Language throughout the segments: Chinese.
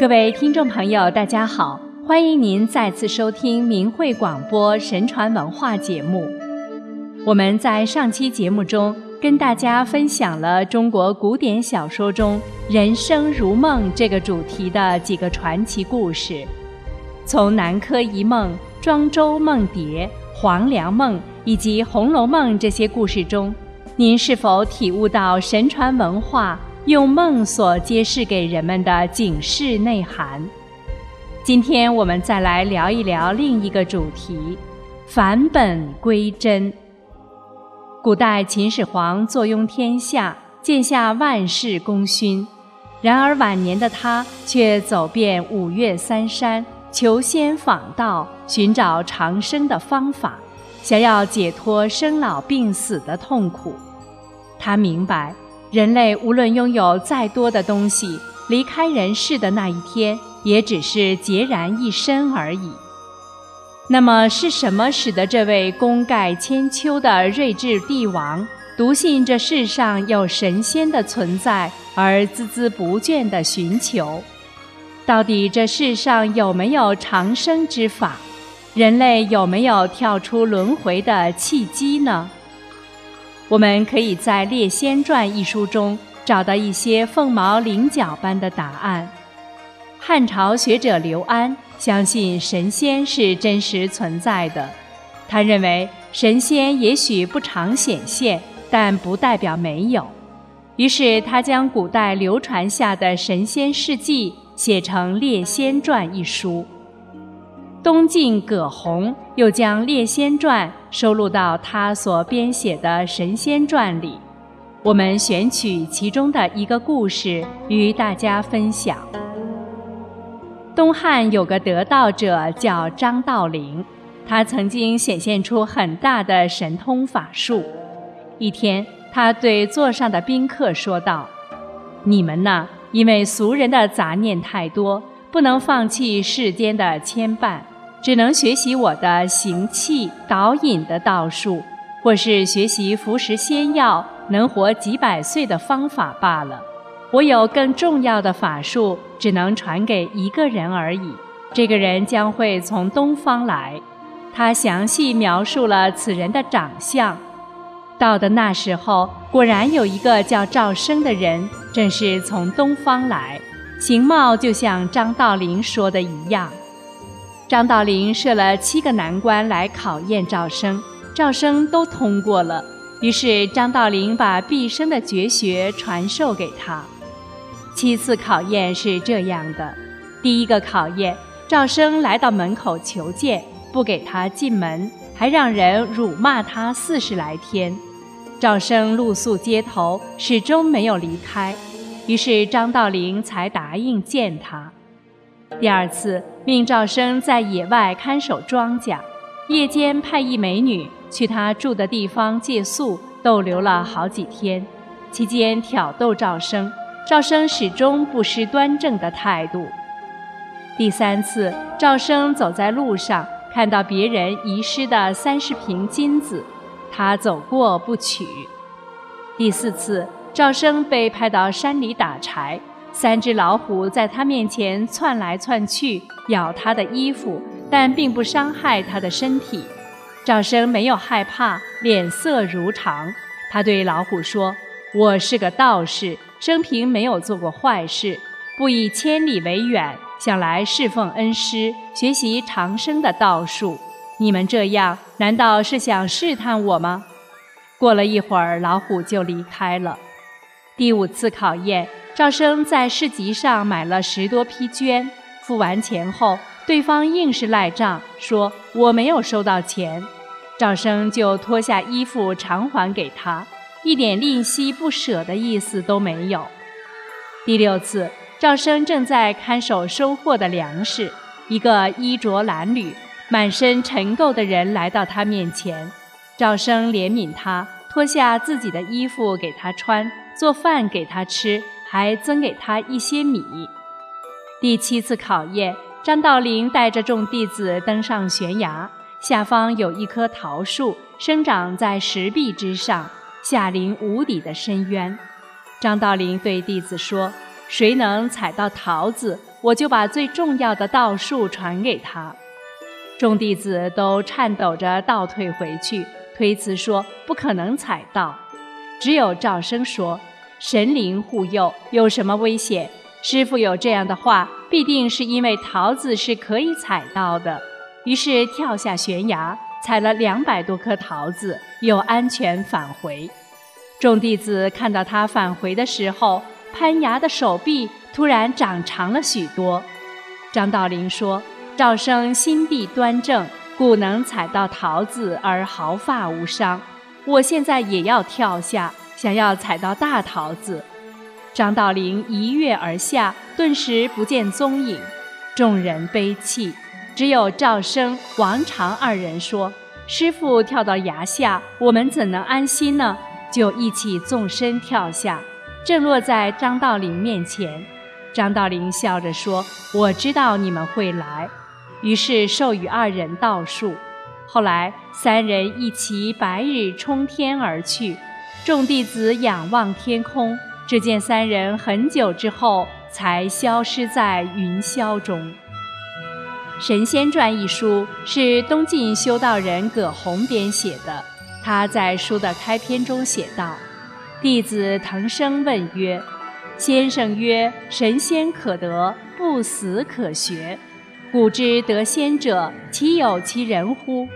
各位听众朋友，大家好，欢迎您再次收听明慧广播神传文化节目。我们在上期节目中跟大家分享了中国古典小说中“人生如梦”这个主题的几个传奇故事，从南柯一梦、庄周梦蝶、黄粱梦以及《红楼梦》这些故事中，您是否体悟到神传文化？用梦所揭示给人们的警示内涵。今天我们再来聊一聊另一个主题：返本归真。古代秦始皇坐拥天下，建下万世功勋，然而晚年的他却走遍五岳三山，求仙访道，寻找长生的方法，想要解脱生老病死的痛苦。他明白。人类无论拥有再多的东西，离开人世的那一天，也只是孑然一身而已。那么，是什么使得这位功盖千秋的睿智帝王，笃信这世上有神仙的存在，而孜孜不倦地寻求？到底这世上有没有长生之法？人类有没有跳出轮回的契机呢？我们可以在《列仙传》一书中找到一些凤毛麟角般的答案。汉朝学者刘安相信神仙是真实存在的，他认为神仙也许不常显现，但不代表没有。于是他将古代流传下的神仙事迹写成《列仙传》一书。东晋葛洪又将《列仙传》收录到他所编写的《神仙传》里，我们选取其中的一个故事与大家分享。东汉有个得道者叫张道陵，他曾经显现出很大的神通法术。一天，他对座上的宾客说道：“你们呢，因为俗人的杂念太多，不能放弃世间的牵绊。”只能学习我的行气导引的道术，或是学习服食仙药能活几百岁的方法罢了。我有更重要的法术，只能传给一个人而已。这个人将会从东方来。他详细描述了此人的长相。到的那时候，果然有一个叫赵生的人，正是从东方来，形貌就像张道陵说的一样。张道陵设了七个难关来考验赵生，赵生都通过了。于是张道陵把毕生的绝学传授给他。七次考验是这样的：第一个考验，赵生来到门口求见，不给他进门，还让人辱骂他四十来天。赵生露宿街头，始终没有离开，于是张道陵才答应见他。第二次，命赵生在野外看守庄稼，夜间派一美女去他住的地方借宿，逗留了好几天，期间挑逗赵生，赵生始终不失端正的态度。第三次，赵生走在路上，看到别人遗失的三十瓶金子，他走过不取。第四次，赵生被派到山里打柴。三只老虎在他面前窜来窜去，咬他的衣服，但并不伤害他的身体。赵生没有害怕，脸色如常。他对老虎说：“我是个道士，生平没有做过坏事，不以千里为远，想来侍奉恩师，学习长生的道术。你们这样，难道是想试探我吗？”过了一会儿，老虎就离开了。第五次考验。赵生在市集上买了十多批绢，付完钱后，对方硬是赖账，说我没有收到钱。赵生就脱下衣服偿还给他，一点吝惜不舍的意思都没有。第六次，赵生正在看守收获的粮食，一个衣着褴褛、满身尘垢的人来到他面前，赵生怜悯他，脱下自己的衣服给他穿，做饭给他吃。还赠给他一些米。第七次考验，张道陵带着众弟子登上悬崖，下方有一棵桃树，生长在石壁之上，下临无底的深渊。张道陵对弟子说：“谁能采到桃子，我就把最重要的道术传给他。众弟子都颤抖着倒退回去，推辞说不可能采到。只有赵生说：“神灵护佑，有什么危险？师傅有这样的话，必定是因为桃子是可以采到的。”于是跳下悬崖，采了两百多颗桃子，又安全返回。众弟子看到他返回的时候，攀崖的手臂突然长长了许多。张道陵说。赵生心地端正，故能采到桃子而毫发无伤。我现在也要跳下，想要采到大桃子。张道陵一跃而下，顿时不见踪影。众人悲泣，只有赵生、王常二人说：“师傅跳到崖下，我们怎能安心呢？”就一起纵身跳下，正落在张道陵面前。张道陵笑着说：“我知道你们会来。”于是授予二人道术，后来三人一齐白日冲天而去。众弟子仰望天空，只见三人很久之后才消失在云霄中。《神仙传》一书是东晋修道人葛洪编写的。他在书的开篇中写道：“弟子腾生问曰：‘先生曰神仙可得，不死可学。’”古之得仙者，岂有其人乎？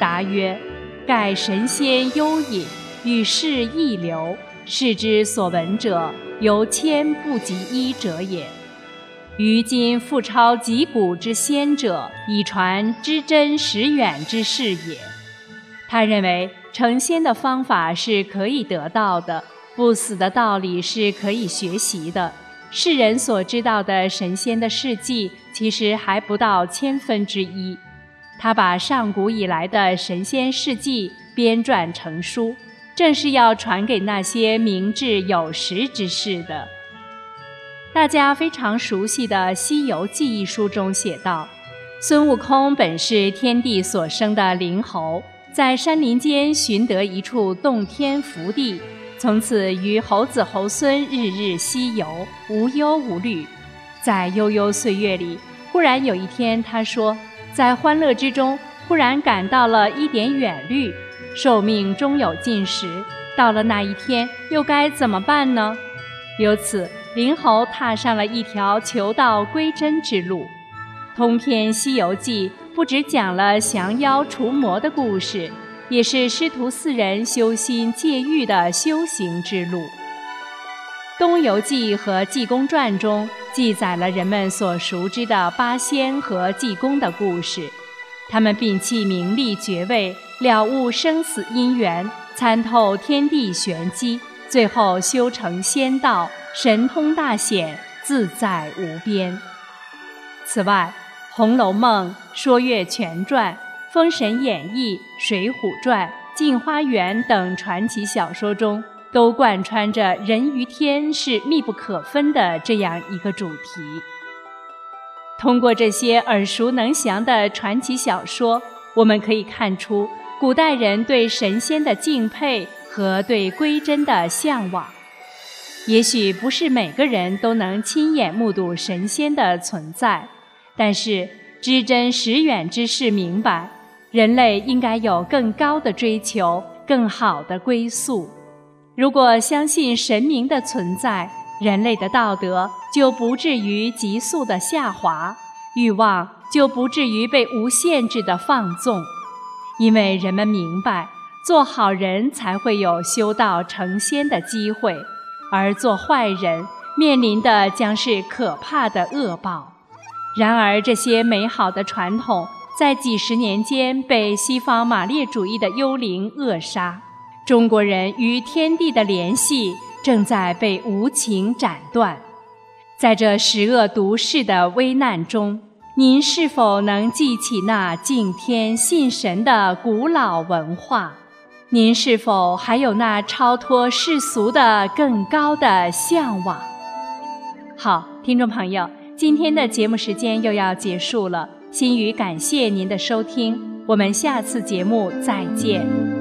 答曰：盖神仙幽隐，与世异流，世之所闻者，犹千不及一者也。于今复超极古之仙者，以传知真识远之事也。他认为成仙的方法是可以得到的，不死的道理是可以学习的。世人所知道的神仙的事迹，其实还不到千分之一。他把上古以来的神仙事迹编撰成书，正是要传给那些明智有识之士的。大家非常熟悉的《西游记》一书中写道：孙悟空本是天地所生的灵猴，在山林间寻得一处洞天福地。从此与猴子猴孙日日西游，无忧无虑。在悠悠岁月里，忽然有一天，他说，在欢乐之中，忽然感到了一点远虑，寿命终有尽时。到了那一天，又该怎么办呢？由此，灵猴踏上了一条求道归真之路。通篇《西游记》不只讲了降妖除魔的故事。也是师徒四人修心戒欲的修行之路。《东游记》和《济公传》中记载了人们所熟知的八仙和济公的故事。他们摒弃名利爵位，了悟生死因缘，参透天地玄机，最后修成仙道，神通大显，自在无边。此外，《红楼梦》《说岳全传》。《封神演义》《水浒传》《镜花缘》等传奇小说中，都贯穿着人与天是密不可分的这样一个主题。通过这些耳熟能详的传奇小说，我们可以看出古代人对神仙的敬佩和对归真的向往。也许不是每个人都能亲眼目睹神仙的存在，但是知真识远之士明白。人类应该有更高的追求，更好的归宿。如果相信神明的存在，人类的道德就不至于急速的下滑，欲望就不至于被无限制的放纵。因为人们明白，做好人才会有修道成仙的机会，而做坏人面临的将是可怕的恶报。然而，这些美好的传统。在几十年间被西方马列主义的幽灵扼杀，中国人与天地的联系正在被无情斩断。在这十恶毒世的危难中，您是否能记起那敬天信神的古老文化？您是否还有那超脱世俗的更高的向往？好，听众朋友，今天的节目时间又要结束了。心语感谢您的收听，我们下次节目再见。